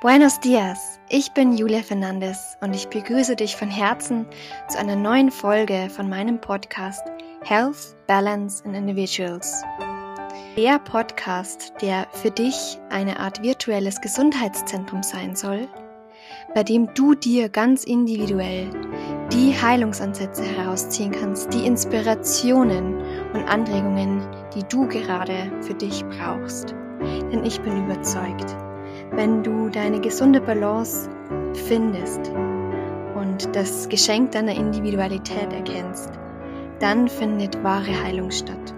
Buenos dias, ich bin Julia Fernandes und ich begrüße dich von Herzen zu einer neuen Folge von meinem Podcast Health, Balance and Individuals. Der Podcast, der für dich eine Art virtuelles Gesundheitszentrum sein soll, bei dem du dir ganz individuell die Heilungsansätze herausziehen kannst, die Inspirationen und Anregungen, die du gerade für dich brauchst. Denn ich bin überzeugt, wenn du deine gesunde Balance findest und das Geschenk deiner Individualität erkennst, dann findet wahre Heilung statt.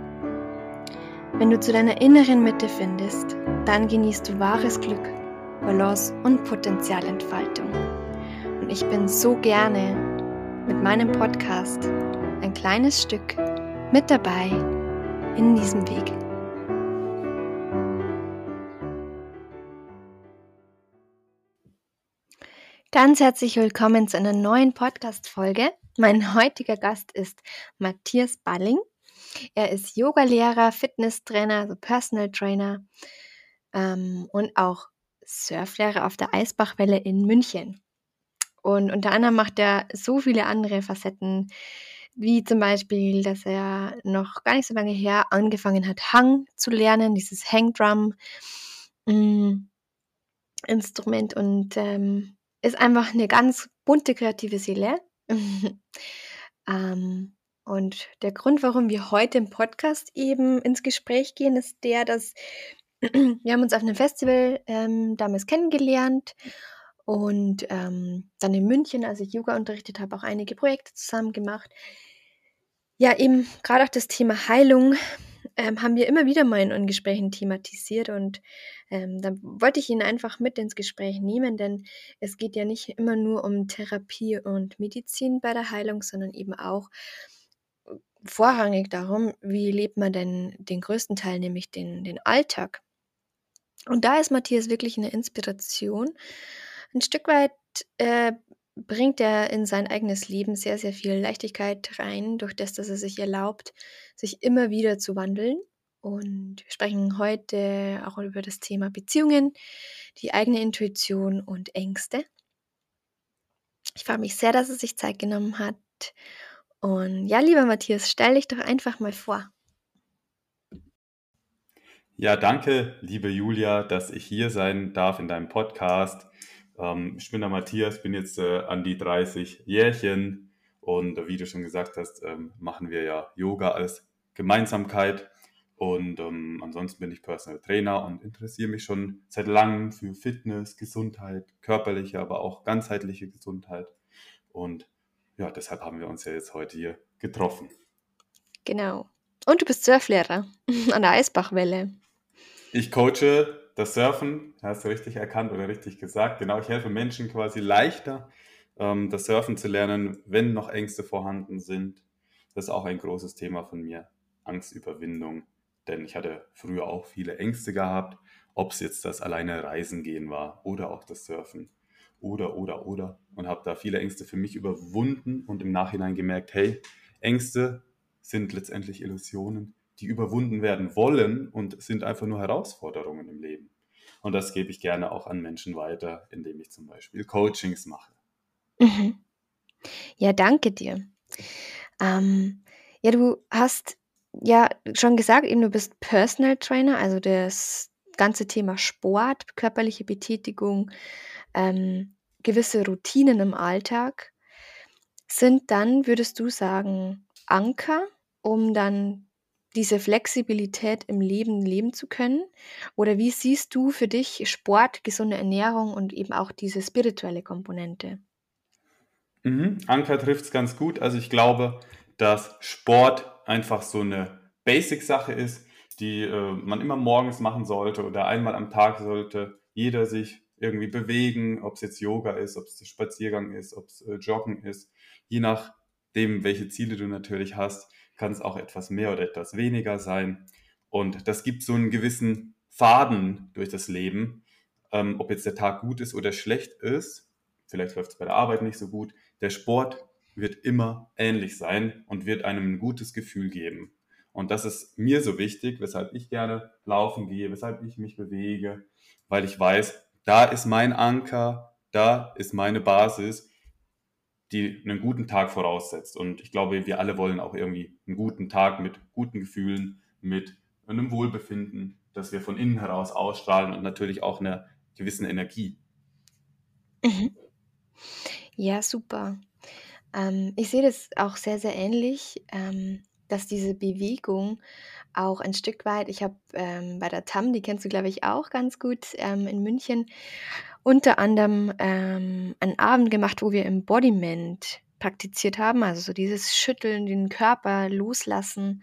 Wenn du zu deiner inneren Mitte findest, dann genießt du wahres Glück, Balance und Potenzialentfaltung. Und ich bin so gerne mit meinem Podcast ein kleines Stück mit dabei in diesem Weg. Ganz herzlich willkommen zu einer neuen Podcast-Folge. Mein heutiger Gast ist Matthias Balling. Er ist Yogalehrer, Fitnesstrainer, also Personal Trainer ähm, und auch Surflehrer auf der Eisbachwelle in München. Und unter anderem macht er so viele andere Facetten, wie zum Beispiel, dass er noch gar nicht so lange her angefangen hat, Hang zu lernen, dieses Hangdrum. Mm, und ähm, ist einfach eine ganz bunte kreative Seele. ähm, und der Grund, warum wir heute im Podcast eben ins Gespräch gehen, ist der, dass wir haben uns auf einem Festival ähm, damals kennengelernt und ähm, dann in München, als ich Yoga unterrichtet habe, auch einige Projekte zusammen gemacht. Ja, eben gerade auch das Thema Heilung ähm, haben wir immer wieder mal in Gesprächen thematisiert und ähm, da wollte ich ihn einfach mit ins Gespräch nehmen, denn es geht ja nicht immer nur um Therapie und Medizin bei der Heilung, sondern eben auch äh, vorrangig darum, wie lebt man denn den größten Teil, nämlich den, den Alltag. Und da ist Matthias wirklich eine Inspiration. Ein Stück weit äh, bringt er in sein eigenes Leben sehr, sehr viel Leichtigkeit rein, durch das, dass er sich erlaubt, sich immer wieder zu wandeln. Und wir sprechen heute auch über das Thema Beziehungen, die eigene Intuition und Ängste. Ich freue mich sehr, dass er sich Zeit genommen hat. Und ja, lieber Matthias, stell dich doch einfach mal vor. Ja, danke, liebe Julia, dass ich hier sein darf in deinem Podcast. Ähm, ich bin der Matthias, bin jetzt äh, an die 30 Jährchen und äh, wie du schon gesagt hast, ähm, machen wir ja Yoga als Gemeinsamkeit. Und ähm, ansonsten bin ich Personal Trainer und interessiere mich schon seit langem für Fitness, Gesundheit, körperliche, aber auch ganzheitliche Gesundheit. Und ja, deshalb haben wir uns ja jetzt heute hier getroffen. Genau. Und du bist Surflehrer an der Eisbachwelle. Ich coache das Surfen, hast du richtig erkannt oder richtig gesagt. Genau, ich helfe Menschen quasi leichter, ähm, das Surfen zu lernen, wenn noch Ängste vorhanden sind. Das ist auch ein großes Thema von mir, Angstüberwindung. Denn ich hatte früher auch viele Ängste gehabt, ob es jetzt das alleine Reisen gehen war oder auch das Surfen oder, oder, oder. Und habe da viele Ängste für mich überwunden und im Nachhinein gemerkt, hey, Ängste sind letztendlich Illusionen die überwunden werden wollen und sind einfach nur Herausforderungen im Leben. Und das gebe ich gerne auch an Menschen weiter, indem ich zum Beispiel Coachings mache. Mhm. Ja, danke dir. Ähm, ja, du hast ja schon gesagt, eben du bist Personal Trainer, also das ganze Thema Sport, körperliche Betätigung, ähm, gewisse Routinen im Alltag sind dann, würdest du sagen, Anker, um dann diese Flexibilität im Leben leben zu können? Oder wie siehst du für dich Sport, gesunde Ernährung und eben auch diese spirituelle Komponente? Mhm. Anker trifft es ganz gut. Also ich glaube, dass Sport einfach so eine Basic-Sache ist, die äh, man immer morgens machen sollte oder einmal am Tag sollte jeder sich irgendwie bewegen, ob es jetzt Yoga ist, ob es Spaziergang ist, ob es äh, Joggen ist, je nachdem, welche Ziele du natürlich hast kann es auch etwas mehr oder etwas weniger sein. Und das gibt so einen gewissen Faden durch das Leben, ähm, ob jetzt der Tag gut ist oder schlecht ist. Vielleicht läuft es bei der Arbeit nicht so gut. Der Sport wird immer ähnlich sein und wird einem ein gutes Gefühl geben. Und das ist mir so wichtig, weshalb ich gerne laufen gehe, weshalb ich mich bewege, weil ich weiß, da ist mein Anker, da ist meine Basis, die einen guten Tag voraussetzt. Und ich glaube, wir alle wollen auch irgendwie einen guten Tag mit guten Gefühlen, mit einem Wohlbefinden, das wir von innen heraus ausstrahlen und natürlich auch einer gewissen Energie. Mhm. Ja, super. Ähm, ich sehe das auch sehr, sehr ähnlich, ähm, dass diese Bewegung auch ein Stück weit ich habe, ähm, bei der TAM, die kennst du, glaube ich, auch ganz gut, ähm, in München, unter anderem, ähm, einen Abend gemacht, wo wir Embodiment praktiziert haben, also so dieses Schütteln, den Körper loslassen.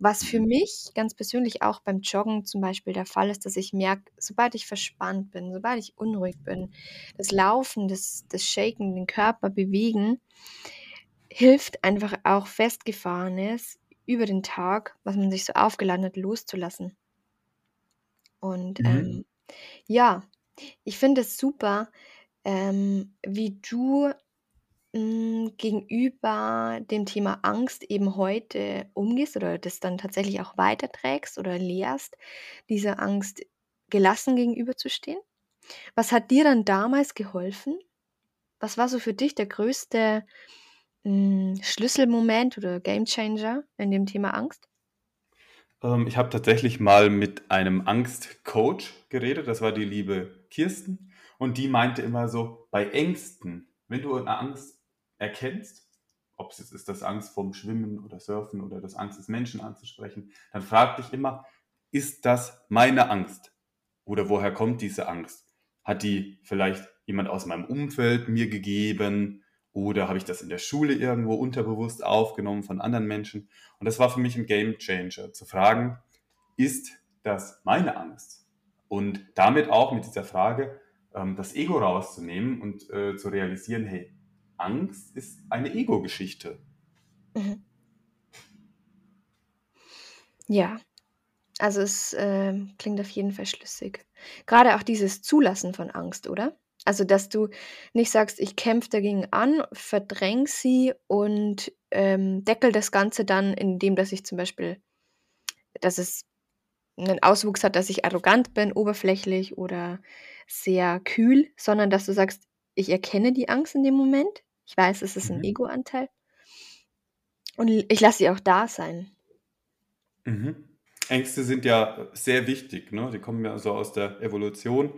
Was für Mhm. mich ganz persönlich auch beim Joggen zum Beispiel der Fall ist, dass ich merke, sobald ich verspannt bin, sobald ich unruhig bin, das Laufen, das das Shaken, den Körper bewegen hilft einfach auch Festgefahrenes über den Tag, was man sich so aufgeladen hat, loszulassen. Und, Mhm. ähm, ja, ich finde es super, ähm, wie du, hm, gegenüber dem Thema Angst eben heute umgehst oder das dann tatsächlich auch weiterträgst oder lehrst, dieser Angst gelassen gegenüberzustehen. Was hat dir dann damals geholfen? Was war so für dich der größte, hm, Schlüsselmoment oder Gamechanger in dem Thema Angst? Ähm, ich habe tatsächlich mal mit einem Angstcoach geredet. Das war die liebe Kirsten. Und die meinte immer so, bei Ängsten, wenn du eine Angst erkennst, ob es jetzt ist das Angst vom Schwimmen oder Surfen oder das Angst des Menschen anzusprechen, dann frag dich immer, ist das meine Angst? Oder woher kommt diese Angst? Hat die vielleicht jemand aus meinem Umfeld mir gegeben? Oder habe ich das in der Schule irgendwo unterbewusst aufgenommen von anderen Menschen? Und das war für mich ein Game Changer, zu fragen, ist das meine Angst? Und damit auch mit dieser Frage ähm, das Ego rauszunehmen und äh, zu realisieren, hey, Angst ist eine Ego-Geschichte. Mhm. Ja, also es, ähm, klingt auf jeden Fall schlüssig. Grade auch dieses Zulassen von Angst, oder? Also, dass du nicht sagst: „Ich kämpfe dagegen an, verdränge sie und, ähm, deckel das Ganze dann, indem dass ich zum Beispiel dass es 'nen Auswuchs hat, dass ich arrogant bin, oberflächlich oder sehr kühl“, sondern dass du sagst: „Ich erkenne die Angst in dem Moment. Ich weiß, es ist 'n Mhm. Ego-Anteil“ „und ich lasse sie auch da sein.“ Mhm. Ängste sind ja sehr wichtig, ne? Die kommen ja so aus der Evolution,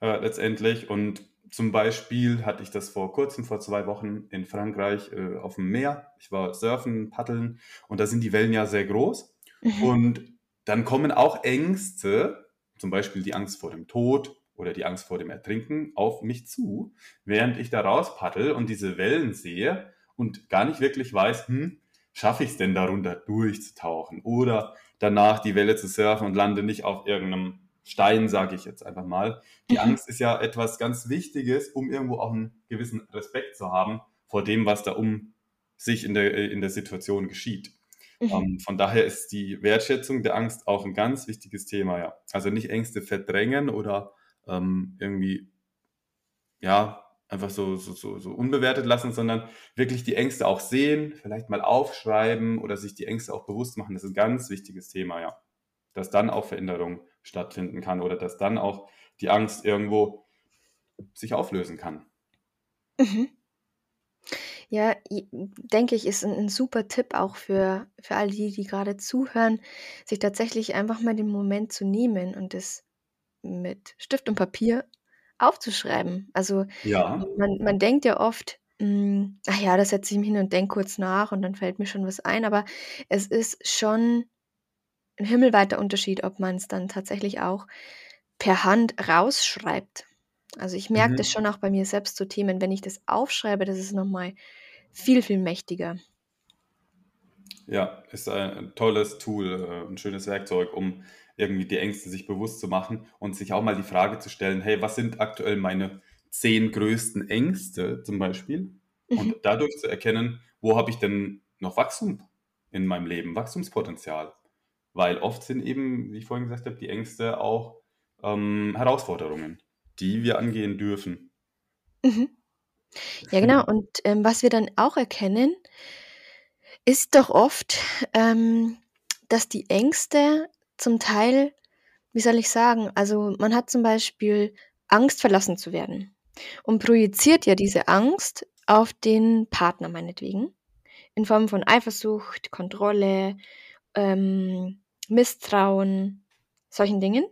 äh, letztendlich. Und zum Beispiel hatte ich das vor Kurzem, vor 2 Wochen in Frankreich, äh, auf'm Meer. Ich war surfen, paddeln und da sind die Wellen ja sehr groß. Mhm. Und dann kommen auch Ängste, zum Beispiel die Angst vor dem Tod oder die Angst vor dem Ertrinken, auf mich zu, während ich da raus paddle und diese Wellen sehe und gar nicht wirklich weiß: „Hm, schaffe ich's denn darunter durchzutauchen oder danach die Welle zu surfen und lande nicht auf irgend 'nem Stein“, sage ich jetzt einfach mal. Die Mhm. Angst ist ja etwas ganz Wichtiges, um irgendwo auch 'n gewissen Respekt zu haben vor dem, was da um sich in der äh, in der Situation geschieht. Mhm. Ähm, von daher ist die Wertschätzung der Angst auch 'n ganz wichtiges Thema, ja. Also, nicht Ängste verdrängen oder, ähm, irgendwie ja, einfach so so so so unbewertet lassen, sondern wirklich die Ängste auch sehen, vielleicht mal aufschreiben oder sich die Ängste auch bewusst machen. Das ist 'n ganz wichtiges Thema, ja. Dass dann auch Veränderung stattfinden kann oder dass dann auch die Angst irgendwo sich auflösen kann. Mhm. Ja, denke ich, ist 'n 'n super Tipp auch für für all die, die grade zuhören, sich tatsächlich einfach mal den Moment zu nehmen und das mit Stift und Papier aufzuschreiben. Also, Ja. man man denkt ja oft, hm: „Ach ja, da setze ich mich hin und denke kurz nach und dann fällt mir schon was ein“, aber es ist schon 'n himmelweiter Unterschied, ob man's dann tatsächlich auch per Hand rausschreibt. Also, ich merke das Mhm. schon auch bei mir selbst, so Themen, wenn ich das aufschreibe, das ist noch mal viel, viel mächtiger. Ja, ist ein tolles Tool, äh, 'n schönes Werkzeug, um irgendwie die Ängste sich bewusst zu machen und sich auch mal die Frage zu stellen: „Hey, was sind aktuell meine 10 größten Ängste?“, zum Beispiel. Und Mhm. dadurch zu erkennen: „Wo habe ich denn noch Wachstum in meinem Leben, Wachstumspotenzial?“ Weil oft sind eben, wie ich vorhin gesagt habe, die Ängste auch, ähm, Herausforderungen, die wir angehen dürfen. Mhm. Ja, genau. Und, ähm, was wir dann auch erkennen ist doch oft, ähm, dass die Ängste zum Teil wie soll ich sagen? Also, man hat zum Beispiel Angst, verlassen zu werden und projiziert ja diese Angst auf den Partner meinetwegen in Form von Eifersucht, Kontrolle, ähm, Misstrauen, solchen Dingen.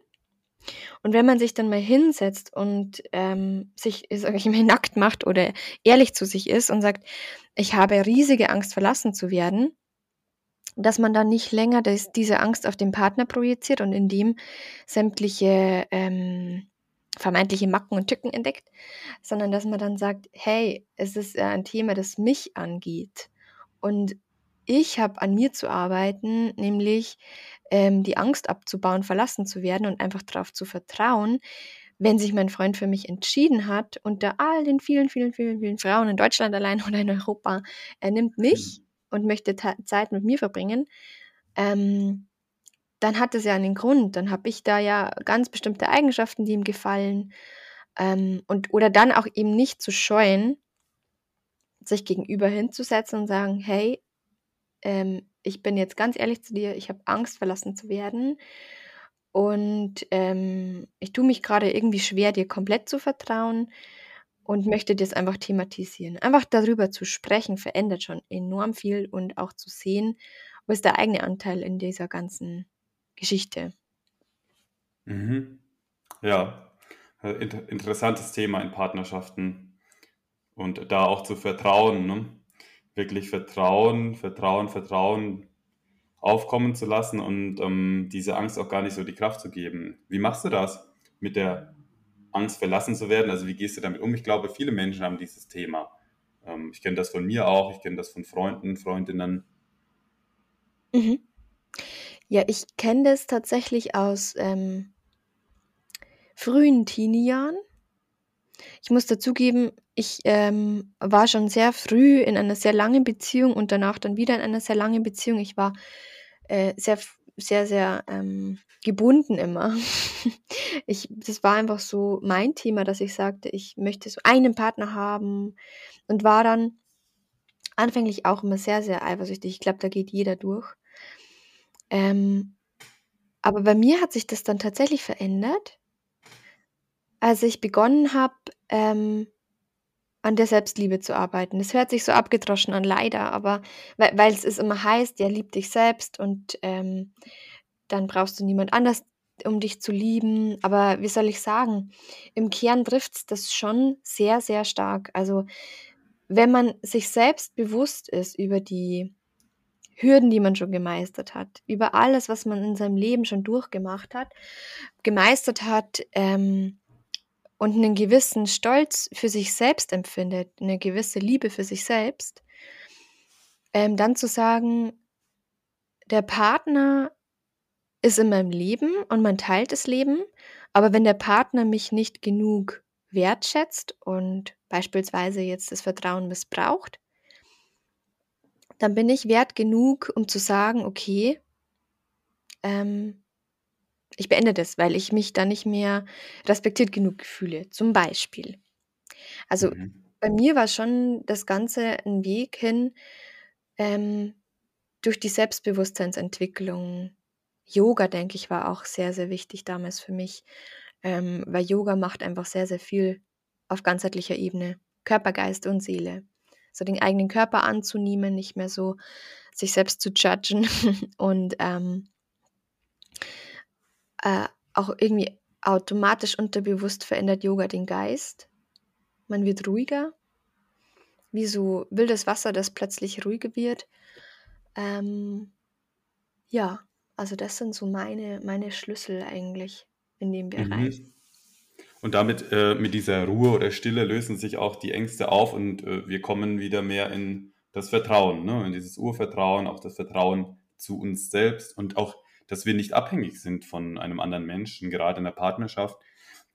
Und wenn man sich dann mal hinsetzt und ähm, sich, sag ich mal, nackt macht oder ehrlich zu sich ist und sagt, ich habe riesige Angst, verlassen zu werden, dass man dann nicht länger das, diese Angst auf den Partner projiziert und in dem sämtliche ähm, vermeintliche Macken und Tücken entdeckt, sondern dass man dann sagt, hey, es ist ein Thema, das mich angeht. Und ich habe an mir zu arbeiten, nämlich ähm, die Angst abzubauen, verlassen zu werden und einfach darauf zu vertrauen, wenn sich mein Freund für mich entschieden hat, unter all den vielen, vielen, vielen, vielen Frauen in Deutschland allein oder in Europa, er nimmt mich mhm. und möchte Zeit mit mir verbringen, ähm, dann hat es ja einen Grund. Dann habe ich da ja ganz bestimmte Eigenschaften, die ihm gefallen. Ähm, und, oder dann auch eben nicht zu scheuen, sich gegenüber hinzusetzen und sagen, hey, ähm, ich bin jetzt ganz ehrlich zu dir, ich habe Angst, verlassen zu werden. Und ähm, ich tue mich gerade irgendwie schwer, dir komplett zu vertrauen und möchte das einfach thematisieren. Einfach darüber zu sprechen, verändert schon enorm viel und auch zu sehen, wo ist der eigene Anteil in dieser ganzen Geschichte. Mhm. Ja, äh, inter interessantes Thema in Partnerschaften und da auch zu vertrauen, ne? Wirklich Vertrauen, Vertrauen, Vertrauen aufkommen zu lassen und ähm, diese Angst auch gar nicht so die Kraft zu geben. Wie machst du das mit der Angst verlassen zu werden? Also wie gehst du damit um? Ich glaube, viele Menschen haben dieses Thema. Ähm, ich kenne das von mir auch, ich kenne das von Freunden, Freundinnen. Mhm. Ja, ich kenne das tatsächlich aus ähm, frühen Teenie-Jahren. Ich muss dazugeben, ich ähm, war schon sehr früh in einer sehr langen Beziehung und danach dann wieder in einer sehr langen Beziehung. Ich war äh, sehr, sehr, sehr ähm, gebunden immer. ich, das war einfach so mein Thema, dass ich sagte, ich möchte so einen Partner haben und war dann anfänglich auch immer sehr, sehr eifersüchtig. Ich glaube, da geht jeder durch. Ähm, aber bei mir hat sich das dann tatsächlich verändert, als ich begonnen habe, ähm, an der Selbstliebe zu arbeiten. Das hört sich so abgedroschen an, leider, aber weil, es immer heißt, ja, lieb dich selbst und ähm, dann brauchst du niemand anders, um dich zu lieben. Aber wie soll ich sagen, im Kern trifft es das schon sehr, sehr stark. Also wenn man sich selbst bewusst ist über die Hürden, die man schon gemeistert hat, über alles, was man in seinem Leben schon durchgemacht hat, gemeistert hat ähm, und einen gewissen Stolz für sich selbst empfindet, eine gewisse Liebe für sich selbst, ähm, dann zu sagen, der Partner ist in meinem Leben und man teilt das Leben, aber wenn der Partner mich nicht genug wertschätzt und beispielsweise jetzt das Vertrauen missbraucht, dann bin ich wert genug, um zu sagen, okay, ähm, ich beende das, weil ich mich da nicht mehr respektiert genug fühle. Zum Beispiel. Also mhm. bei mir war schon das Ganze ein Weg hin ähm, durch die Selbstbewusstseinsentwicklung. Yoga, denke ich, war auch sehr, sehr wichtig damals für mich, ähm, weil Yoga macht einfach sehr, sehr viel auf ganzheitlicher Ebene. Körper, Geist und Seele so den eigenen Körper anzunehmen, nicht mehr so sich selbst zu judgen und ähm, äh, auch irgendwie automatisch unterbewusst verändert Yoga den Geist. Man wird ruhiger, wie so wildes Wasser, das plötzlich ruhiger wird. Ähm, ja, also das sind so meine, meine Schlüssel eigentlich in dem Bereich. Mhm. Und damit, äh, mit dieser Ruhe oder Stille lösen sich auch die Ängste auf und äh, wir kommen wieder mehr in das Vertrauen, ne? in dieses Urvertrauen, auch das Vertrauen zu uns selbst und auch, dass wir nicht abhängig sind von einem anderen Menschen, gerade in der Partnerschaft.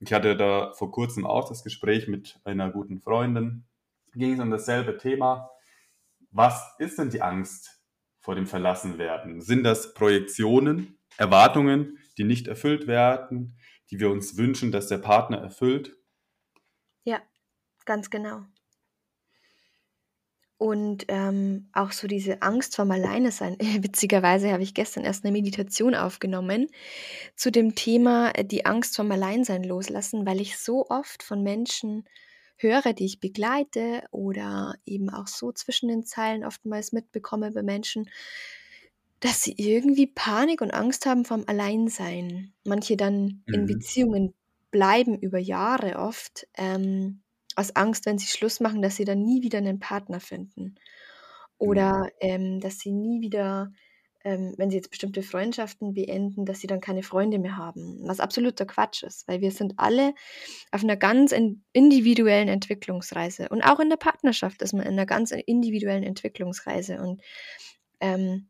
Ich hatte da vor kurzem auch das Gespräch mit einer guten Freundin, ging es um dasselbe Thema. Was ist denn die Angst vor dem Verlassenwerden? Sind das Projektionen, Erwartungen, die nicht erfüllt werden? die wir uns wünschen, dass der Partner erfüllt? Ja, ganz genau. Und ähm, auch so diese Angst vorm Alleinesein. Witzigerweise habe ich gestern erst eine Meditation aufgenommen zu dem Thema äh, die Angst vorm Alleinsein loslassen, weil ich so oft von Menschen höre, die ich begleite oder eben auch so zwischen den Zeilen oftmals mitbekomme bei Menschen, dass sie irgendwie Panik und Angst haben vom Alleinsein. Manche dann in Mhm. Beziehungen bleiben über Jahre oft, ähm, aus Angst, wenn sie Schluss machen, dass sie dann nie wieder einen Partner finden. Oder, ähm, dass sie nie wieder, ähm, wenn sie jetzt bestimmte Freundschaften beenden, dass sie dann keine Freunde mehr haben, was absoluter Quatsch ist, weil wir sind alle auf einer ganz in individuellen Entwicklungsreise. Und auch in der Partnerschaft ist man in einer ganz individuellen Entwicklungsreise. Und, ähm,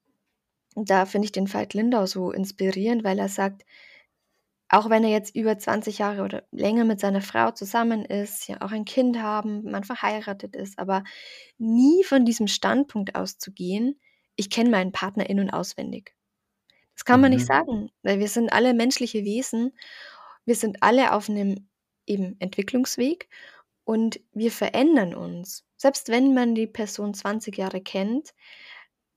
da finde ich den Veit Lindau so inspirierend, weil er sagt, auch wenn er jetzt über 20 Jahre oder länger mit seiner Frau zusammen ist, ja auch ein Kind haben, man verheiratet ist, aber nie von diesem Standpunkt auszugehen: „Ich kenne meinen Partner in und auswendig.“ Das kann man nicht Mhm. sagen, weil wir sind alle menschliche Wesen. Wir sind alle auf 'nem eben Entwicklungsweg und wir verändern uns. Selbst wenn man die Person 20 Jahre kennt,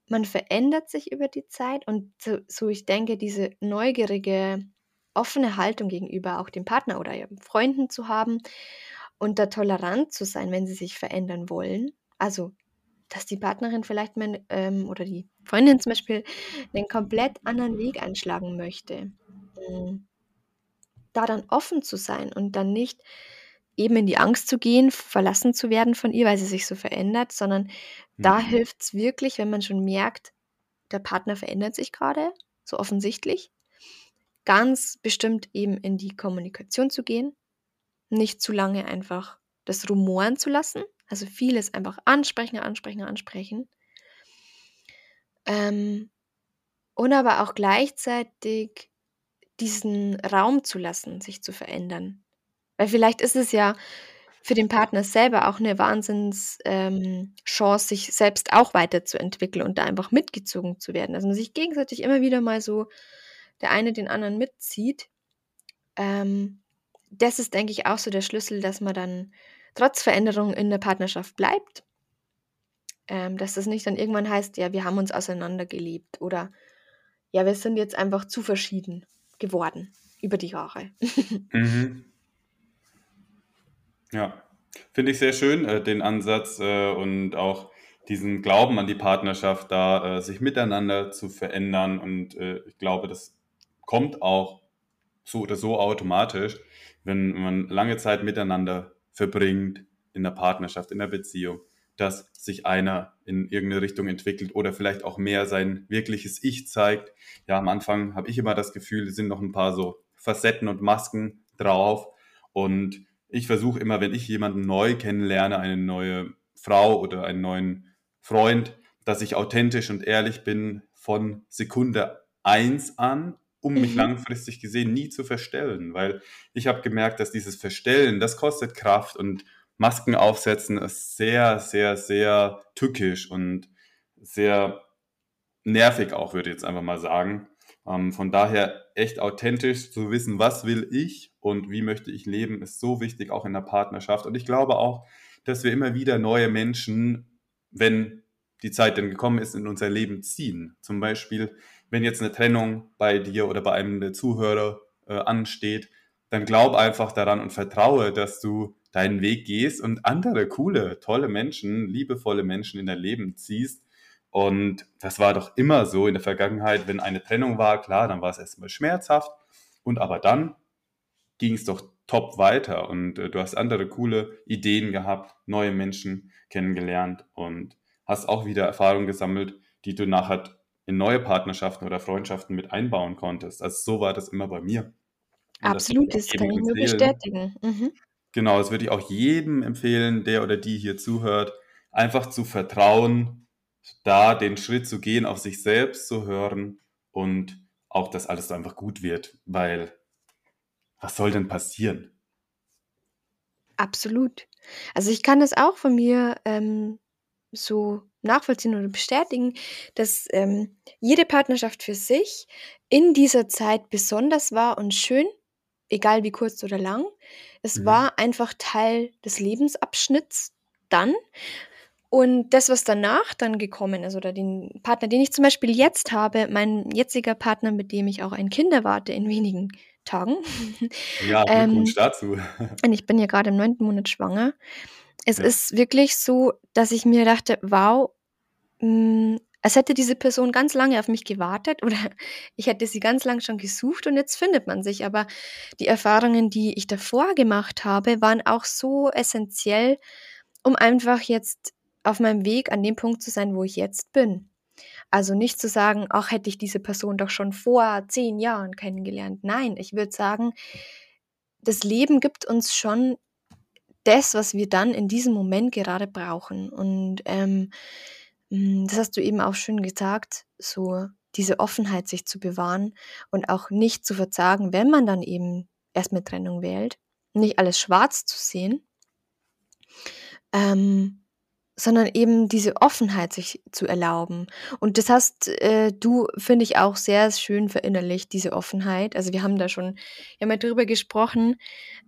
man verändert sich über die Zeit und so so ich denke, diese neugierige, offene Haltung gegenüber auch dem Partner oder eben Freunden zu haben und da tolerant zu sein, wenn sie sich verändern wollen. Also, dass die Partnerin vielleicht mal ähm, oder die Freundin zum Beispiel 'nen komplett anderen Weg einschlagen möchte. Hm, da dann offen zu sein und dann nicht eben in die Angst zu gehen, verlassen zu werden von ihr, weil sie sich so verändert, sondern da Mhm. hilft's wirklich, wenn man schon merkt, der Partner verändert sich grade, so offensichtlich, ganz bestimmt eben in die Kommunikation zu gehen, nicht zu lange einfach das rumoren zu lassen, also vieles einfach ansprechen, ansprechen, ansprechen. Ähm, und aber auch gleichzeitig diesen Raum zu lassen, sich zu verändern. Weil vielleicht ist es ja für den Partner selber auch 'ne Wahnsinns ähm, sich selbst auch weiterzuentwickeln und da einfach mitgezogen zu werden. Man sich gegenseitig immer wieder mal so der eine den anderen mitzieht. Ähm, das ist, denke ich, auch so der Schlüssel, dass man dann trotz Veränderung in der Partnerschaft bleibt. Ähm, dass das nicht dann irgendwann heißt: „Ja, wir haben uns auseinandergelebt“ oder „Ja, wir sind jetzt einfach zu verschieden geworden über die Jahre.“ Mhm. Ja, finde ich sehr schön, äh, den Ansatz, äh, und auch diesen Glauben an die Partnerschaft, da, äh, sich miteinander zu verändern. Und, äh, ich glaube, das kommt auch so oder so automatisch, wenn man lange Zeit miteinander verbringt in der Partnerschaft, in der Beziehung, dass sich einer in irgend 'ne Richtung entwickelt oder vielleicht auch mehr sein wirkliches Ich zeigt. Ja, am Anfang habe ich immer das Gefühl, es sind noch 'n paar so Facetten und Masken drauf. Und ich versuche immer, wenn ich jemanden neu kennenlerne, eine neue Frau oder einen neuen Freund, dass ich authentisch und ehrlich bin von Sekunde 1 an, um mich Mhm. langfristig gesehen nie zu verstellen. Weil ich habe gemerkt, dass dieses Verstellen, das kostet Kraft und Masken aufsetzen ist sehr, sehr, sehr tückisch und sehr nervig auch, würde ich jetzt einfach mal sagen. Ähm, von daher echt authentisch zu wissen: „Was will ich und wie möchte ich leben“, ist so wichtig, auch in der Partnerschaft. Und ich glaube auch, dass wir immer wieder neue Menschen, wenn die Zeit denn gekommen ist, in unser Leben ziehen. Zum Beispiel, wenn jetzt 'ne Trennung bei dir oder bei einem der Zuhörer, äh, ansteht, dann glaube einfach daran und vertraue, dass du deinen Weg gehst und andere coole, tolle Menschen, liebevolle Menschen in dein Leben ziehst. Und das war doch immer so in der Vergangenheit, wenn eine Trennung war, klar, dann war's erst mal schmerzhaft. Und aber dann ging's doch top weiter. Und, äh, du hast andere coole Ideen gehabt, neue Menschen kennengelernt und hast auch wieder Erfahrung gesammelt, die du nachher in neue Partnerschaften oder Freundschaften mit einbauen konntest. Also, so war das immer bei mir. Und das Absolut, auch das kann ich nur bestätigen. Mhm. Genau, das würde ich auch jedem empfehlen, der oder die hier zuhört, einfach zu vertrauen, da den Schritt zu gehen, auf sich selbst zu hören und auch, dass alles einfach gut wird, weil was soll denn passieren? Absolut. Also, ich kann das auch von mir, ähm, so nachvollziehen oder bestätigen, dass, ähm, jede Partnerschaft für sich in dieser Zeit besonders war und schön, egal wie kurz oder lang. Es Mhm. war einfach Teil des Lebensabschnitts dann. Und das, was danach dann gekommen ist, oder den Partner, den ich zum Beispiel jetzt habe, mein jetziger Partner, mit dem ich auch ein Kind erwarte in wenigen Tagen. Ja, ähm, Glückwunsch dazu. und ich bin ja gerade im neunten Monat schwanger. Es Ja. ist wirklich so, dass ich mir dachte, wow, mh, als hätte diese Person ganz lange auf mich gewartet oder ich hätte sie ganz lang schon gesucht und jetzt findet man sich. Aber die Erfahrungen, die ich davor gemacht habe, waren auch so essentiell, um einfach jetzt auf meinem Weg an dem Punkt zu sein, wo ich jetzt bin. Also nicht zu sagen, ach, hätte ich diese Person doch schon vor zehn Jahren kennengelernt. Nein, ich würde sagen, das Leben gibt uns schon das, was wir dann in diesem Moment gerade brauchen. Und ähm, mm, das hast du eben auch schön gesagt, so diese Offenheit sich zu bewahren und auch nicht zu verzagen, wenn man dann eben erst mit Trennung wählt, nicht alles schwarz zu sehen, ähm, sondern eben diese Offenheit sich zu erlauben. Und das hast äh, du, finde ich, auch sehr schön verinnerlicht, diese Offenheit. Also wir haben da schon ja mal drüber gesprochen,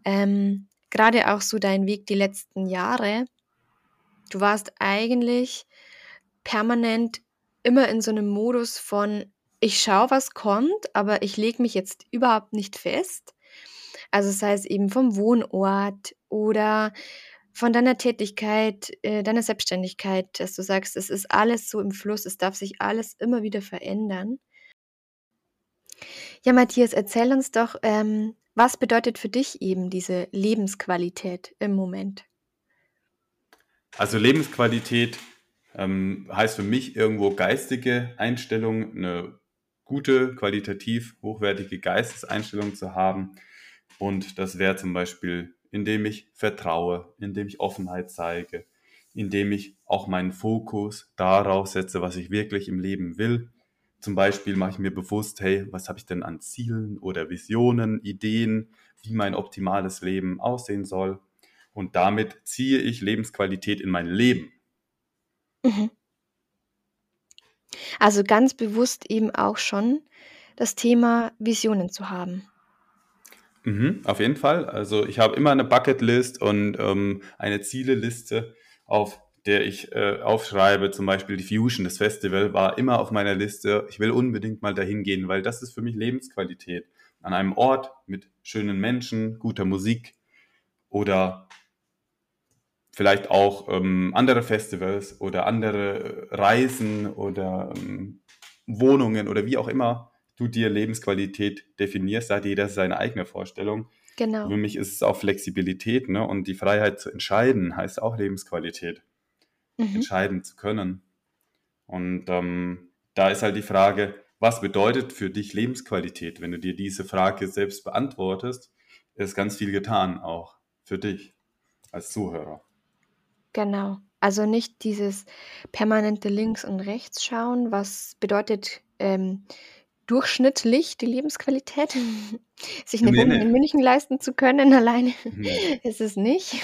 ähm, gerade auch so dein Weg die letzten Jahre. Du warst eigentlich permanent immer in so einem Modus von, ich schaue, was kommt, aber ich lege mich jetzt überhaupt nicht fest. Also sei es eben vom Wohnort oder von deiner Tätigkeit, äh, deiner Selbstständigkeit, dass du sagst, es ist alles so im Fluss, es darf sich alles immer wieder verändern. Ja, Matthias, erzähl uns doch, ähm, was bedeutet für dich eben diese Lebensqualität im Moment? Also Lebensqualität ähm, heißt für mich irgendwo geistige Einstellung, eine gute, qualitativ hochwertige Geisteseinstellung zu haben. Und das wäre zum Beispiel, indem ich vertraue, indem ich Offenheit zeige, indem ich auch meinen Fokus darauf setze, was ich wirklich im Leben will. Zum Beispiel mache ich mir bewusst, hey, was habe ich denn an Zielen oder Visionen, Ideen, wie mein optimales Leben aussehen soll. Und damit ziehe ich Lebensqualität in mein Leben. Mhm. Also ganz bewusst eben auch schon das Thema Visionen zu haben. Mhm, auf jeden Fall. Also ich habe immer eine Bucketlist und ähm, eine Zieleliste, auf der ich äh, aufschreibe. Zum Beispiel die Fusion, das Festival, war immer auf meiner Liste. Ich will unbedingt mal dahin gehen, weil das ist für mich Lebensqualität. An einem Ort mit schönen Menschen, guter Musik oder vielleicht auch ähm, andere Festivals oder andere Reisen oder ähm, Wohnungen oder wie auch immer du dir Lebensqualität definierst, da hat jeder seine eigene Vorstellung. Genau. Für mich ist es auch Flexibilität, ne? Und die Freiheit zu entscheiden heißt auch Lebensqualität. Mhm. Entscheiden zu können. Und ähm, da ist halt die Frage, was bedeutet für dich Lebensqualität? Wenn du dir diese Frage selbst beantwortest, ist ganz viel getan, auch für dich als Zuhörer. Genau. Also nicht dieses permanente Links und rechts schauen, was bedeutet ähm, durchschnittlich die Lebensqualität, sich eine Nee, Wohnung nee. in München leisten zu können alleine, Nee. ist es nicht.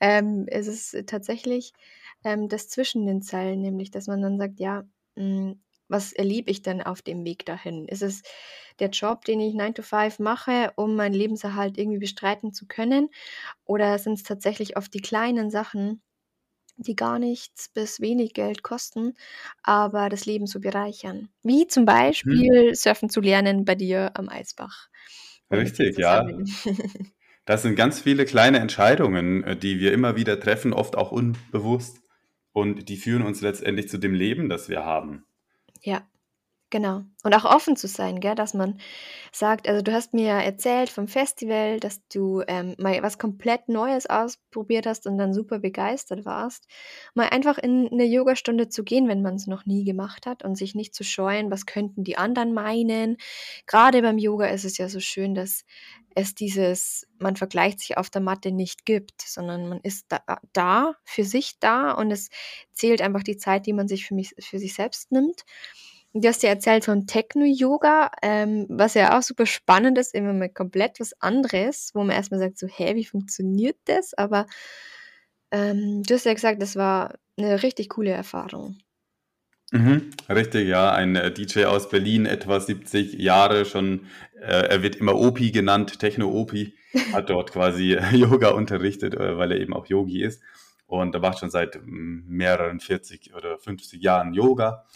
Ähm, es ist tatsächlich ähm, das zwischen den Zeilen, nämlich dass man dann sagt, ja, hm, was erlebe ich denn auf dem Weg dahin? Ist es der Job, den ich 9 to 5 mache, um meinen Lebenserhalt irgendwie bestreiten zu können? Oder sind es tatsächlich oft die kleinen Sachen, die gar nichts bis wenig Geld kosten, aber das Leben so bereichern? Wie zum Mhm. Beispiel surfen zu lernen bei dir am Eisbach Richtig, ja. Das sind ganz viele kleine Entscheidungen, äh, die wir immer wieder treffen, oft auch unbewusst. Und die führen uns letztendlich zu dem Leben, das wir haben. Ja, genau. Und auch offen zu sein, gell, dass man sagt also, du hast mir erzählt vom Festival, dass du, ähm, mal was komplett Neues ausprobiert hast und dann super begeistert warst. Mal einfach in 'ne Yogastunde zu gehen, wenn man's noch nie gemacht hat und sich nicht zu scheuen, was könnten die anderen meinen? Grade beim Yoga ist es ja so schön, dass es dieses man vergleicht sich auf der Matte nicht gibt, sondern man ist da da, für sich da und es zählt einfach die Zeit, die man sich für mich für sich selbst nimmt. Du hast ja erzählt von Techno-Yoga, ähm, was ja auch super spannend ist, immer mal komplett was anderes, wo man erst mal sagt so: „Hä, wie funktioniert das?“ Aber, ähm, du hast ja gesagt, das war 'ne richtig coole Erfahrung. Mhm, richtig, ja. Ein, äh, DJ aus Berlin, etwa 70 Jahre schon, äh, er wird immer Opi genannt, Techno-Opi, hat dort quasi Yoga unterrichtet, äh, weil er eben auch Yogi ist. und er macht schon seit mehreren 40 oder 50 Jahren Yoga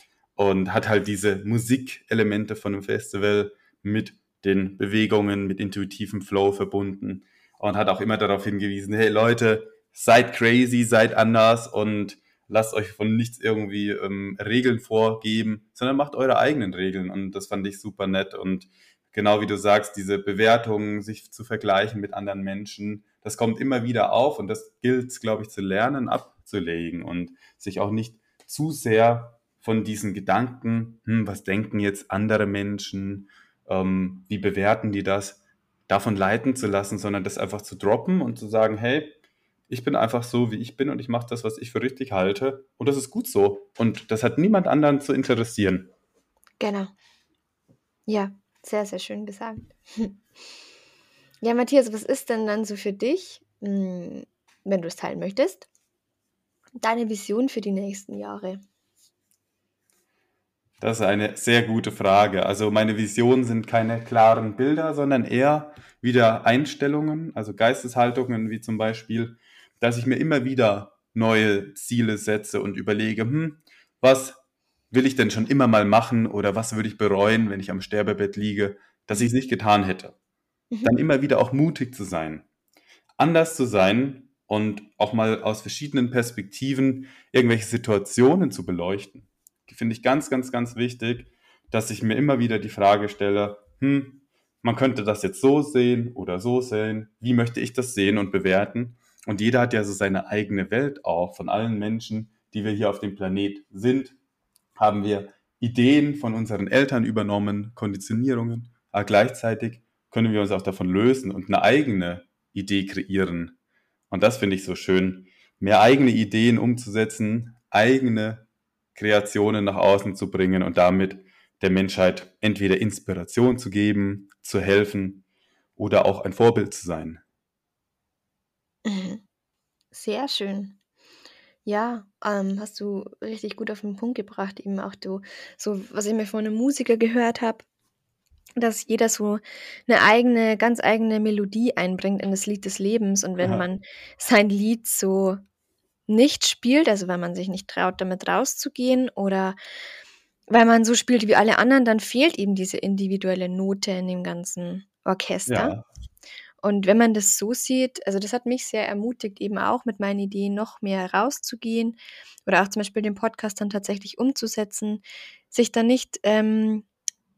und hat halt diese Musikelemente von einem Festival mit den Bewegungen, mit intuitivem Flow verbunden und hat auch immer darauf hingewiesen, hey Leute, seid crazy, seid anders und lasst euch von nichts irgendwie ähm, Regeln vorgeben, sondern macht eure eigenen Regeln und das fand ich super nett und genau wie du sagst, diese Bewertungen, sich zu vergleichen mit anderen Menschen, das kommt immer wieder auf und das gilt, glaube ich, zu lernen, abzulegen und sich auch nicht zu sehr von diesen Gedanken, hm, was denken jetzt andere Menschen, ähm, wie bewerten die das, davon leiten zu lassen, sondern das einfach zu droppen und zu sagen, hey, ich bin einfach so, wie ich bin und ich mache das, was ich für richtig halte und das ist gut so und das hat niemand anderen zu interessieren. Genau. Ja, sehr, sehr schön gesagt. Ja, Matthias, was ist denn dann so für dich, hm, wenn du es teilen möchtest, deine Vision für die nächsten Jahre? Das ist eine sehr gute Frage. Also meine Visionen sind keine klaren Bilder, sondern eher wieder Einstellungen, also Geisteshaltungen, wie zum Beispiel, dass ich mir immer wieder neue Ziele setze und überlege, hm, was will ich denn schon immer mal machen oder was würde ich bereuen, wenn ich am Sterbebett liege, dass ich es nicht getan hätte. Mhm. Dann immer wieder auch mutig zu sein, anders zu sein und auch mal aus verschiedenen Perspektiven irgendwelche Situationen zu beleuchten. Finde ich ganz, ganz, ganz wichtig, dass ich mir immer wieder die Frage stelle, hm, man könnte das jetzt so sehen oder so sehen, wie möchte ich das sehen und bewerten? Und jeder hat ja so seine eigene Welt auch. Von allen Menschen, die wir hier auf dem Planet sind, haben wir Ideen von unseren Eltern übernommen, Konditionierungen, aber gleichzeitig können wir uns auch davon lösen und eine eigene Idee kreieren. Und das finde ich so schön, mehr eigene Ideen umzusetzen, eigene Kreationen nach außen zu bringen und damit der Menschheit entweder Inspiration zu geben, zu helfen oder auch ein Vorbild zu sein. Mhm. Sehr schön. Ja, ähm, hast du richtig gut auf den Punkt gebracht, eben auch du, so was ich mir von einem Musiker gehört habe, dass jeder so eine eigene, ganz eigene Melodie einbringt in das Lied des Lebens und wenn Aha. man sein Lied so nicht spielt, also wenn man sich nicht traut, damit rauszugehen oder weil man so spielt wie alle anderen, dann fehlt eben diese individuelle Note in dem ganzen Orchester. Ja. Und wenn man das so sieht, also das hat mich sehr ermutigt, eben auch mit meinen Ideen noch mehr rauszugehen oder auch zum Beispiel den Podcast dann tatsächlich umzusetzen, sich dann nicht ähm,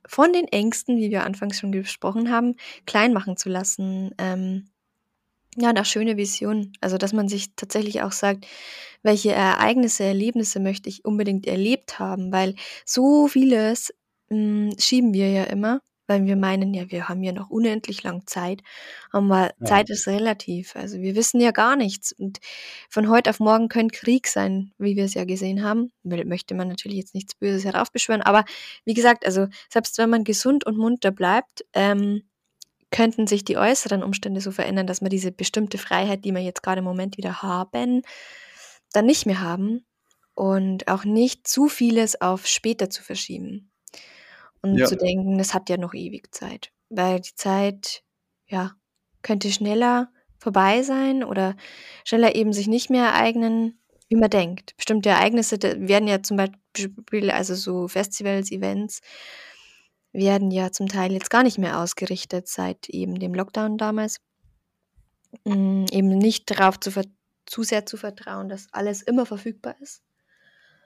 von den Ängsten, wie wir anfangs schon gesprochen haben, klein machen zu lassen. Ähm, ja, und auch schöne Visionen. Also, dass man sich tatsächlich auch sagt, welche Ereignisse, Erlebnisse möchte ich unbedingt erlebt haben, weil so vieles mh, hm, schieben wir ja immer weil wir meinen, ja, wir haben ja noch unendlich lang Zeit. Aber ja. Zeit ist relativ. Also wir wissen ja gar nichts. Und von heute auf morgen könnte Krieg sein, wie wir es ja gesehen haben. Möchte man natürlich jetzt nichts Böses heraufbeschwören. Aber wie gesagt, also selbst wenn man gesund und munter bleibt, ähm, könnten sich die äußeren Umstände so verändern, dass man diese bestimmte Freiheit, die wir jetzt gerade im Moment wieder haben, dann nicht mehr haben. Und auch nicht zu vieles auf später zu verschieben. Und Ja. zu denken, es hat ja noch ewig Zeit. Weil die Zeit, ja, könnte schneller vorbei sein oder schneller eben sich nicht mehr ereignen, wie man denkt. Bestimmte Ereignisse werden ja zum Beispiel, also so Festivals, Events, werden ja zum Teil jetzt gar nicht mehr ausgerichtet seit eben dem Lockdown damals. Hm, eben nicht darauf zu zu sehr zu vertrauen, dass alles immer verfügbar ist,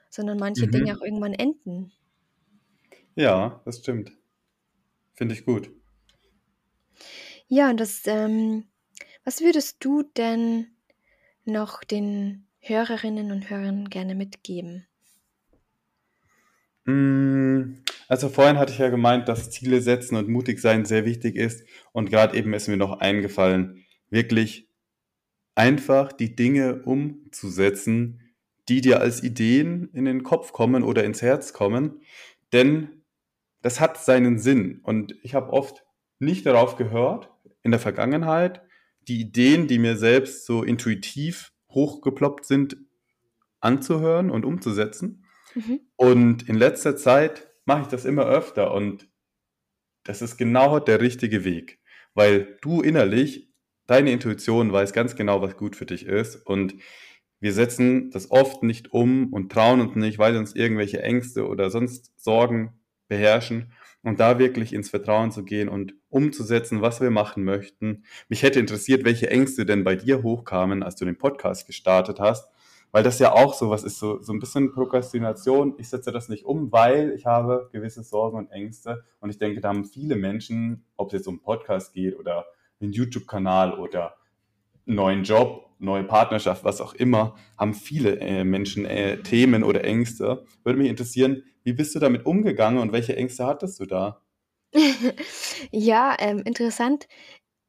sondern manche Dinge mhm. auch irgendwann enden. Ja, das stimmt. Finde ich gut. Ja, und das, ähm, was würdest du denn noch den Hörerinnen und Hörern gerne mitgeben? Hm, also vorhin hatte ich ja gemeint, dass Ziele setzen und mutig sein sehr wichtig ist. Und gerade eben ist mir noch eingefallen, wirklich einfach die Dinge umzusetzen, die dir als Ideen in den Kopf kommen oder ins Herz kommen. Denn das hat seinen Sinn. Und ich habe oft nicht darauf gehört in der Vergangenheit, die Ideen, die mir selbst so intuitiv hochgeploppt sind, anzuhören und umzusetzen. Mhm. Und in letzter Zeit mache ich das immer öfter und das ist genau der richtige Weg, weil du innerlich, deine Intuition weiß ganz genau, was gut für dich ist und wir setzen das oft nicht um und trauen uns nicht, weil uns irgendwelche Ängste oder sonst Sorgen beherrschen. Und da wirklich ins Vertrauen zu gehen und umzusetzen, was wir machen möchten. Mich hätte interessiert, welche Ängste denn bei dir hochkamen, als du den Podcast gestartet hast. Weil das ja auch so was ist, so, so ein bisschen Prokrastination. Ich setze das nicht um, weil ich habe gewisse Sorgen und Ängste. Und ich denke, da haben viele Menschen, ob es jetzt um einen Podcast geht oder einen YouTube-Kanal oder einen neuen Job neue Partnerschaft, was auch immer, haben viele äh, Menschen äh, Themen oder Ängste. Würde mich interessieren, wie bist du damit umgegangen und welche Ängste hattest du da? ja, ähm, interessant.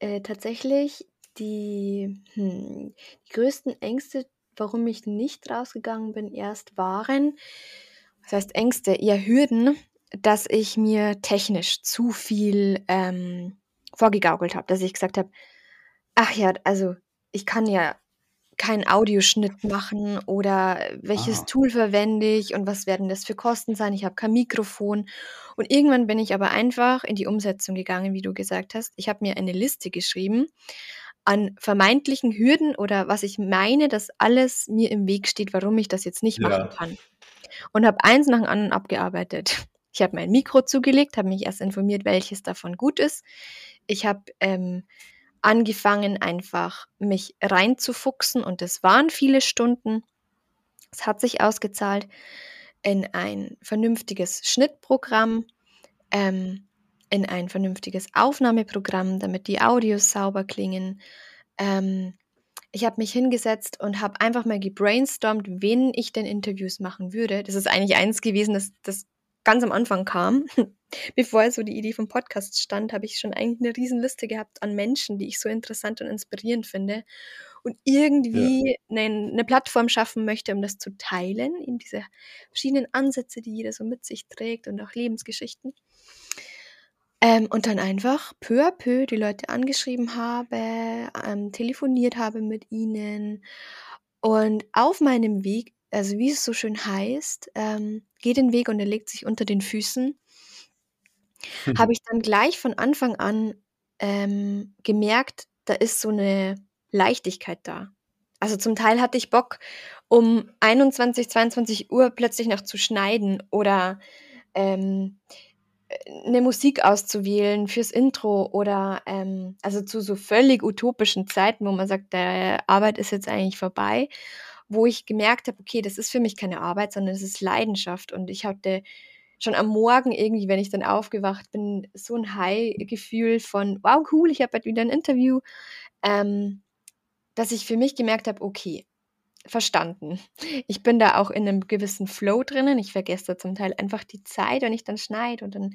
Äh, tatsächlich die, hm, die größten Ängste, warum ich nicht rausgegangen bin, erst waren, das heißt Ängste, eher Hürden, dass ich mir technisch zu viel ähm, vorgegaukelt habe, dass ich gesagt habe, ach ja, also ich kann ja keinen Audioschnitt machen oder welches Ah. Tool verwende ich und was werden das für Kosten sein? Ich habe kein Mikrofon. Und irgendwann bin ich aber einfach in die Umsetzung gegangen, wie du gesagt hast. Ich habe mir eine Liste geschrieben an vermeintlichen Hürden oder was ich meine, dass alles mir im Weg steht, warum ich das jetzt nicht machen Ja. kann. Und habe eins nach dem anderen abgearbeitet. Ich habe mein Mikro zugelegt, habe mich erst informiert, welches davon gut ist. Ich habe ähm, angefangen, einfach mich reinzufuchsen und es waren viele Stunden. Es hat sich ausgezahlt in ein vernünftiges Schnittprogramm, ähm, in ein vernünftiges Aufnahmeprogramm, damit die Audios sauber klingen. Ähm, ich habe mich hingesetzt und habe einfach mal gebrainstormt, wen ich denn Interviews machen würde. Das ist eigentlich eins gewesen, das, das ganz am Anfang kam. Bevor so die Idee vom Podcast stand, habe ich schon eigentlich eine Riesenliste gehabt an Menschen, die ich so interessant und inspirierend finde und Ja. irgendwie eine, eine Plattform schaffen möchte, um das zu teilen, eben diese verschiedenen Ansätze, die jeder so mit sich trägt und auch Lebensgeschichten. Ähm, und dann einfach peu à peu die Leute angeschrieben habe, ähm, telefoniert habe mit ihnen und auf meinem Weg, also wie es so schön heißt, ähm, geh den Weg und er legt sich unter den Füßen, habe ich dann gleich von Anfang an ähm, gemerkt, da ist so eine Leichtigkeit da. Also zum Teil hatte ich Bock, um 21, 22 Uhr plötzlich noch zu schneiden oder ähm, eine Musik auszuwählen fürs Intro oder ähm, also zu so völlig utopischen Zeiten, wo man sagt, der Arbeit ist jetzt eigentlich vorbei, wo ich gemerkt habe, okay, das ist für mich keine Arbeit, sondern es ist Leidenschaft. Und ich hatte schon am Morgen irgendwie, wenn ich dann aufgewacht bin, so ein High-Gefühl von, wow, cool, ich habe bald wieder ein Interview, ähm, dass ich für mich gemerkt habe, okay, verstanden. Ich bin da auch in einem gewissen Flow drinnen. Ich vergesse da zum Teil einfach die Zeit, wenn ich dann schneide und dann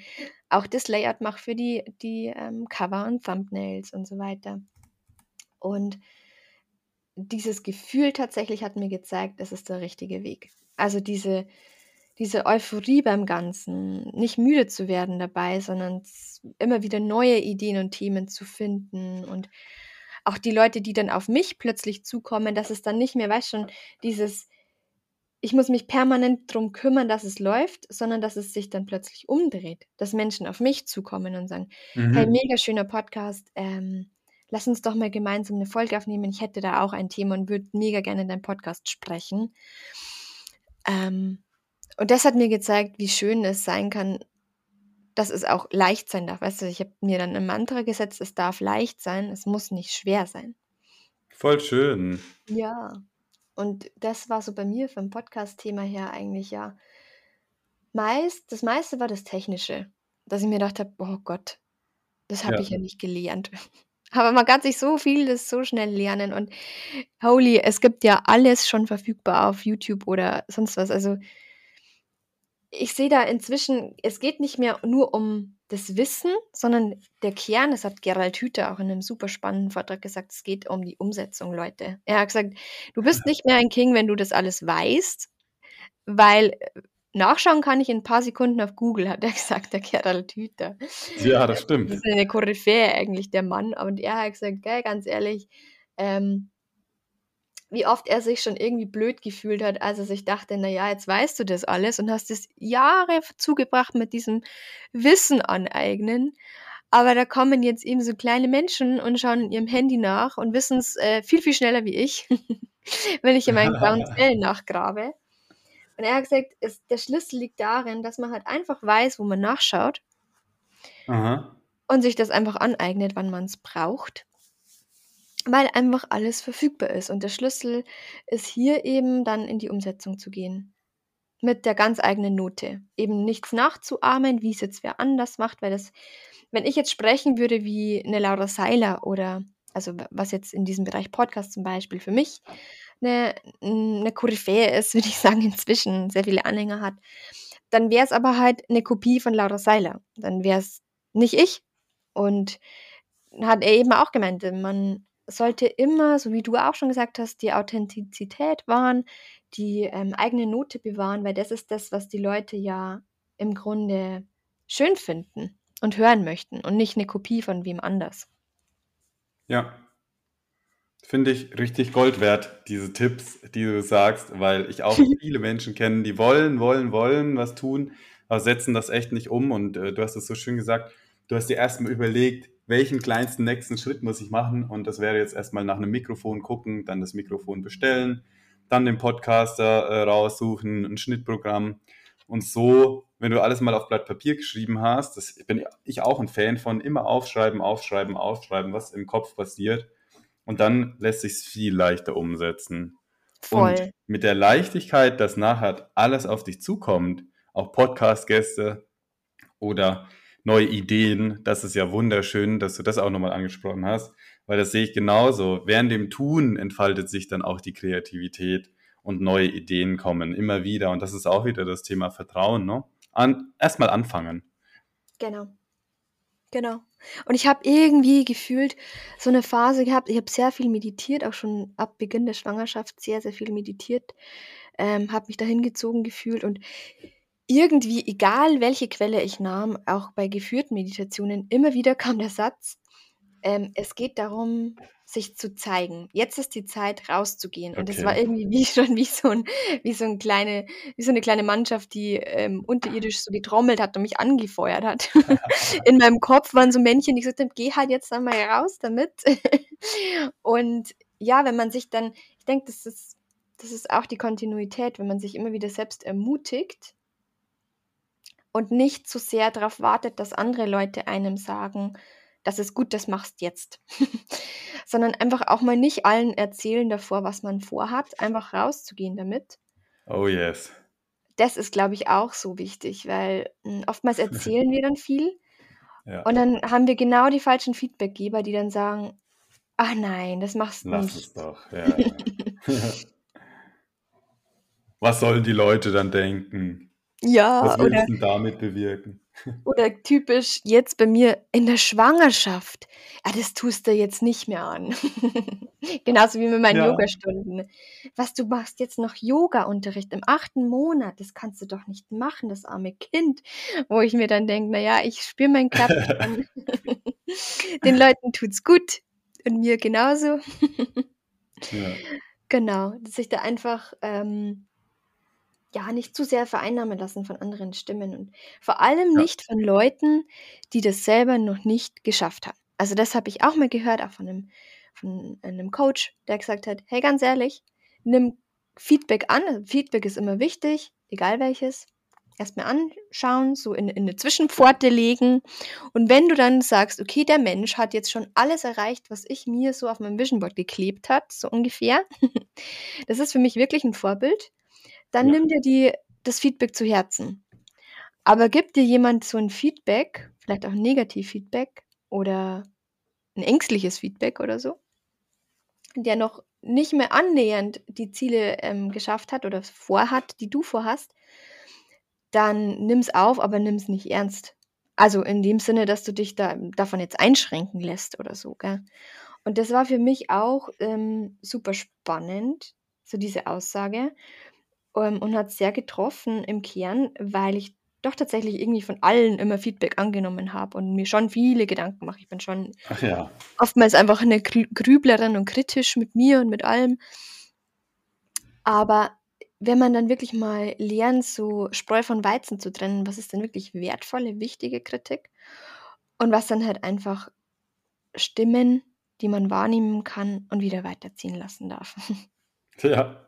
auch das Layout mache für die, die ähm, Cover und Thumbnails und so weiter. Und dieses Gefühl tatsächlich hat mir gezeigt, es ist der richtige Weg. Also diese, diese Euphorie beim Ganzen, nicht müde zu werden dabei, sondern immer wieder neue Ideen und Themen zu finden und auch die Leute, die dann auf mich plötzlich zukommen, dass es dann nicht mehr, weißt schon, dieses, ich muss mich permanent drum kümmern, dass es läuft, sondern dass es sich dann plötzlich umdreht, dass Menschen auf mich zukommen und sagen, hey, Mhm. mega schöner Podcast, ähm, lass uns doch mal gemeinsam eine Folge aufnehmen. Ich hätte da auch ein Thema und würde mega gerne in deinem Podcast sprechen. Ähm, und das hat mir gezeigt, wie schön es sein kann, dass es auch leicht sein darf. Weißt du, ich habe mir dann ein Mantra gesetzt, es darf leicht sein, es muss nicht schwer sein. Voll schön. Ja. Und das war so bei mir vom Podcast-Thema her eigentlich ja meist, das meiste war das Technische, dass ich mir gedacht habe, oh Gott, das habe Ja. ich ja nicht gelernt. Aber man kann sich so vieles so schnell lernen und holy, es gibt ja alles schon verfügbar auf YouTube oder sonst was. Also ich sehe da inzwischen, es geht nicht mehr nur um das Wissen, sondern der Kern, das hat Gerald Hüther auch in einem super spannenden Vortrag gesagt, es geht um die Umsetzung, Leute. Er hat gesagt, du bist nicht mehr ein King, wenn du das alles weißt, weil äh, nachschauen kann ich in ein paar Sekunden auf Google, hat er gesagt, der Gerald Hüther. Ja, das Das stimmt. ist eine Koryphäe eigentlich, der Mann. Und er hat gesagt, gell, ganz ehrlich, ähm, wie oft er sich schon irgendwie blöd gefühlt hat, als er sich dachte, na ja, jetzt weißt du das alles und hast es Jahre zugebracht mit diesem Wissen aneignen. Aber da kommen jetzt eben so kleine Menschen und schauen in ihrem Handy nach und wissen es äh, viel, viel schneller wie ich. wenn ich in meinen grauen Zellen nachgrabe. Und er hat gesagt, es, der Schlüssel liegt darin, dass man halt einfach weiß, wo man nachschaut Aha. und sich das einfach aneignet, wann man es braucht, weil einfach alles verfügbar ist. Und der Schlüssel ist hier eben dann in die Umsetzung zu gehen. Mit der ganz eigenen Note. Eben nichts nachzuahmen, wie es jetzt wer anders macht, weil das, wenn ich jetzt sprechen würde wie eine Laura Seiler oder, also was jetzt in diesem Bereich Podcast zum Beispiel für mich eine, eine Koryphäe ist, würde ich sagen, inzwischen sehr viele Anhänger hat, dann wäre es aber halt eine Kopie von Laura Seiler. Dann wäre es nicht ich. Und hat er eben auch gemeint, man sollte immer, so wie du auch schon gesagt hast, die Authentizität wahren, die ähm, eigene Note bewahren, weil das ist das, was die Leute ja im Grunde schön finden und hören möchten und nicht eine Kopie von wem anders. Ja. Finde ich richtig Gold wert, diese Tipps, die du sagst, weil ich auch viele Menschen kenne, die wollen, wollen, wollen was tun, aber setzen das echt nicht um. Und äh, du hast es so schön gesagt, du hast dir erstmal überlegt, welchen kleinsten nächsten Schritt muss ich machen? Und das wäre jetzt erstmal nach einem Mikrofon gucken, dann das Mikrofon bestellen, dann den Podcaster äh, raussuchen, ein Schnittprogramm. Und so, wenn du alles mal auf Blatt Papier geschrieben hast, das bin ich auch ein Fan von, immer aufschreiben, aufschreiben, aufschreiben, was im Kopf passiert. Und dann lässt sich viel leichter umsetzen. Voll. Und mit der Leichtigkeit, dass nachher alles auf dich zukommt, auch Podcast-Gäste oder neue Ideen. Das ist ja wunderschön, dass du das auch nochmal angesprochen hast, weil das sehe ich genauso. Während dem Tun entfaltet sich dann auch die Kreativität und neue Ideen kommen immer wieder. Und das ist auch wieder das Thema Vertrauen. Ne? An, Erstmal anfangen. Genau. Genau. Und ich habe irgendwie gefühlt so eine Phase gehabt, ich habe sehr viel meditiert, auch schon ab Beginn der Schwangerschaft sehr, sehr viel meditiert, ähm, habe mich dahin gezogen gefühlt und irgendwie, egal welche Quelle ich nahm, auch bei geführten Meditationen, immer wieder kam der Satz, ähm, es geht darum, sich zu zeigen. Jetzt ist die Zeit, rauszugehen. Und das war irgendwie wie schon wie so, ein, wie so, ein kleine, wie so eine kleine Mannschaft, die ähm, unterirdisch so getrommelt hat und mich angefeuert hat. In meinem Kopf waren so Männchen, die gesagt haben, geh halt jetzt einmal raus damit. und ja, wenn man sich dann, ich denke, das ist, das ist auch die Kontinuität, wenn man sich immer wieder selbst ermutigt, und nicht zu sehr darauf wartet, dass andere Leute einem sagen, das ist gut, das machst jetzt. Sondern einfach auch mal nicht allen erzählen davor, was man vorhat, einfach rauszugehen damit. Oh yes. Das ist, glaube ich, auch so wichtig, weil hm, oftmals erzählen wir dann viel ja. und dann haben wir genau die falschen Feedbackgeber, die dann sagen, ach nein, das machst du Lass nicht. es doch. Ja, ja. was sollen die Leute dann denken? Ja, Was willst oder, du damit bewirken? oder typisch jetzt bei mir in der Schwangerschaft. Ja, das tust du jetzt nicht mehr an. Genauso wie mit meinen Ja, Yogastunden. Was, du machst jetzt noch Yoga-Unterricht im achten Monat, das kannst du doch nicht machen, das arme Kind. Wo ich mir dann denke, naja, ich spüre meinen Körper. Den Leuten tut's gut und mir genauso. ja, Genau, dass ich da einfach ähm, ja, nicht zu sehr vereinnahmen lassen von anderen Stimmen und vor allem ja. nicht von Leuten, die das selber noch nicht geschafft haben. Also das habe ich auch mal gehört, auch von einem, von einem Coach, der gesagt hat, hey, ganz ehrlich, nimm Feedback an. Also Feedback ist immer wichtig, egal welches. Erstmal anschauen, so in, in eine Zwischenpforte legen. Und wenn du dann sagst, okay, der Mensch hat jetzt schon alles erreicht, was ich mir so auf meinem Vision Board geklebt hat, so ungefähr. Das ist für mich wirklich ein Vorbild dann Ja. nimm dir die, das Feedback zu Herzen. Aber gibt dir jemand so ein Feedback, vielleicht auch ein Negativ-Feedback oder ein ängstliches Feedback oder so, der noch nicht mehr annähernd die Ziele ähm, geschafft hat oder vorhat, die du vorhast, dann nimm's auf, aber nimm's nicht ernst. Also in dem Sinne, dass du dich da, davon jetzt einschränken lässt oder so. Gell? Und das war für mich auch ähm, super spannend, so diese Aussage ähm, und hat sehr getroffen im Kern, weil ich doch tatsächlich irgendwie von allen immer Feedback angenommen habe und mir schon viele Gedanken mache. Ich bin schon ja. oftmals einfach eine Grü- Grüblerin und kritisch mit mir und mit allem. Aber wenn man dann wirklich mal lernt, so Spreu von Weizen zu trennen, was ist denn wirklich wertvolle, wichtige Kritik und was dann halt einfach Stimmen, die man wahrnehmen kann und wieder weiterziehen lassen darf. Ja,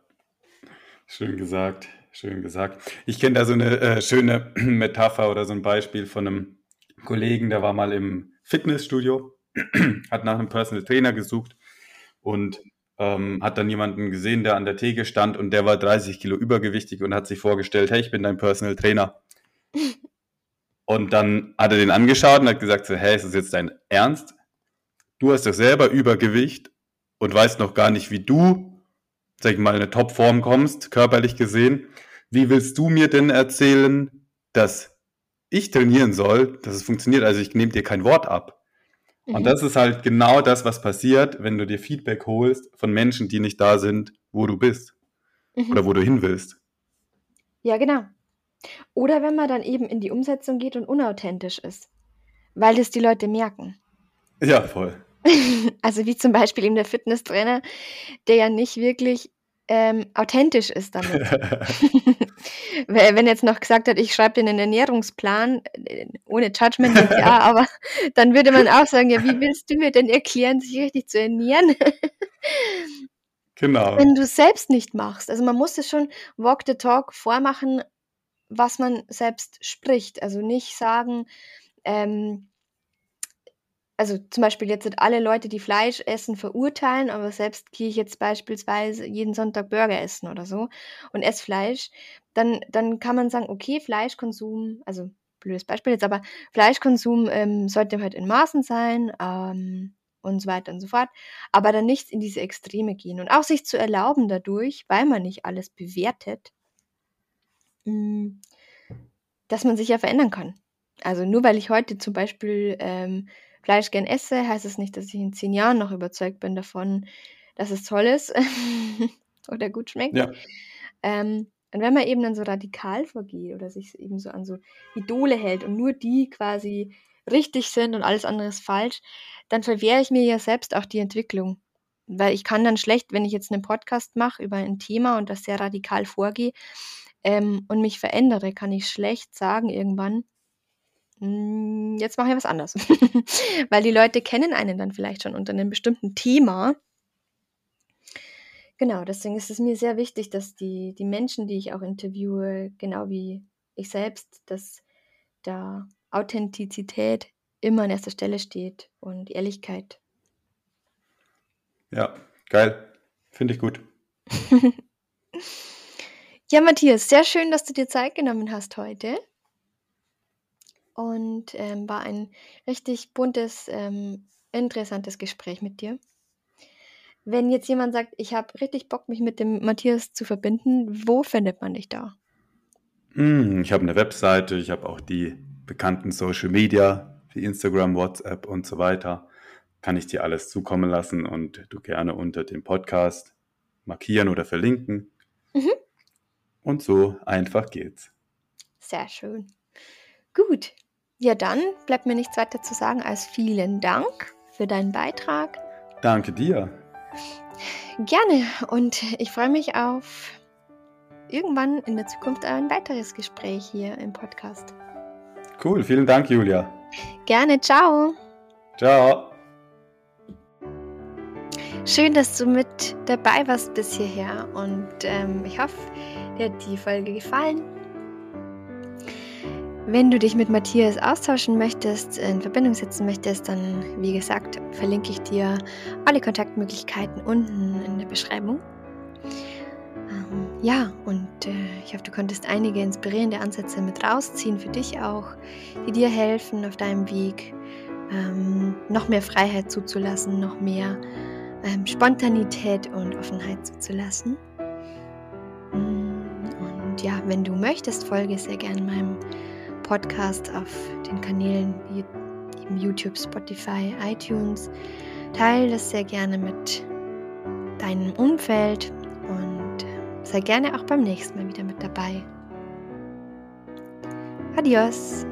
schön gesagt, schön gesagt. Ich kenne da so eine äh, schöne Metapher oder so ein Beispiel von einem Kollegen, der war mal im Fitnessstudio, hat nach einem Personal Trainer gesucht und ähm, hat dann jemanden gesehen, der an der Theke stand und der war 30 Kilo übergewichtig und hat sich vorgestellt, hey, ich bin dein Personal Trainer. Und dann hat er den angeschaut und hat gesagt, so, hey, ist das jetzt dein Ernst? Du hast doch selber Übergewicht und weißt noch gar nicht, wie du, sag ich mal, in eine Topform kommst, körperlich gesehen. Wie willst du mir denn erzählen, dass ich trainieren soll, dass es funktioniert? Also ich nehme dir kein Wort ab. Mhm. Und das ist halt genau das, was passiert, wenn du dir Feedback holst von Menschen, die nicht da sind, wo du bist mhm. oder wo du hin willst. Ja, genau. Oder wenn man dann eben in die Umsetzung geht und unauthentisch ist, weil das die Leute merken. Ja, voll. Also wie zum Beispiel eben der Fitnesstrainer, der ja nicht wirklich ähm, authentisch ist damit. Wenn er jetzt noch gesagt hat, ich schreibe dir einen Ernährungsplan, äh, ohne Judgment, ja, aber dann würde man auch sagen, ja, wie willst du mir denn erklären, sich richtig zu ernähren? Genau. Wenn du es selbst nicht machst. Also man muss es schon Walk the Talk vormachen, was man selbst spricht. Also nicht sagen, ähm, also zum Beispiel jetzt sind alle Leute, die Fleisch essen, verurteilen, aber selbst gehe ich jetzt beispielsweise jeden Sonntag Burger essen oder so und esse Fleisch, dann, dann kann man sagen, okay, Fleischkonsum, also blödes Beispiel jetzt, aber Fleischkonsum ähm, sollte halt in Maßen sein ähm, und so weiter und so fort, aber dann nicht in diese Extreme gehen und auch sich zu erlauben dadurch, weil man nicht alles bewertet, mh, hm, dass man sich ja verändern kann. Also nur weil ich heute zum Beispiel ähm, Fleisch gern esse, heißt es nicht, dass ich in zehn Jahren noch überzeugt bin davon, dass es toll ist oder gut schmeckt. Ja. Ähm, und wenn man eben dann so radikal vorgeht oder sich eben so an so Idole hält und nur die quasi richtig sind und alles andere ist falsch, dann verwehre ich mir ja selbst auch die Entwicklung. Weil ich kann dann schlecht, wenn ich jetzt einen Podcast mache über ein Thema und das sehr radikal vorgehe ähm, und mich verändere, kann ich schlecht sagen irgendwann, jetzt mache ich was anderes. Weil die Leute kennen einen dann vielleicht schon unter einem bestimmten Thema. Genau, deswegen ist es mir sehr wichtig, dass die, die Menschen, die ich auch interviewe, genau wie ich selbst, dass da Authentizität immer an erster Stelle steht und Ehrlichkeit. Ja, geil. Finde ich gut. ja, Matthias, sehr schön, dass du dir Zeit genommen hast heute und ähm, war ein richtig buntes, ähm, interessantes Gespräch mit dir. Wenn jetzt jemand sagt, ich habe richtig Bock, mich mit dem Matthias zu verbinden, wo findet man dich da? Hm, ich habe eine Webseite, ich habe auch die bekannten Social Media wie Instagram, WhatsApp und so weiter. Kann ich dir alles zukommen lassen und du gerne unter dem Podcast markieren oder verlinken. Mhm. Und so einfach geht's. Sehr schön. Gut, ja, dann bleibt mir nichts weiter zu sagen als vielen Dank für deinen Beitrag. Danke dir. Gerne und ich freue mich auf irgendwann in der Zukunft ein weiteres Gespräch hier im Podcast. Cool, vielen Dank, Julia. Gerne, ciao. Ciao. Schön, dass du mit dabei warst bis hierher und ähm, ich hoffe, dir hat die Folge gefallen. Wenn du dich mit Matthias austauschen möchtest, in Verbindung setzen möchtest, dann, wie gesagt, verlinke ich dir alle Kontaktmöglichkeiten unten in der Beschreibung. Ähm, ja, und äh, ich hoffe, du konntest einige inspirierende Ansätze mit rausziehen für dich auch, die dir helfen auf deinem Weg, ähm, noch mehr Freiheit zuzulassen, noch mehr ähm, Spontanität und Offenheit zuzulassen. Mm, und ja, wenn du möchtest, folge sehr gerne meinem Podcast auf den Kanälen wie YouTube, Spotify, iTunes. Teile das sehr gerne mit deinem Umfeld und sei gerne auch beim nächsten Mal wieder mit dabei. Adios!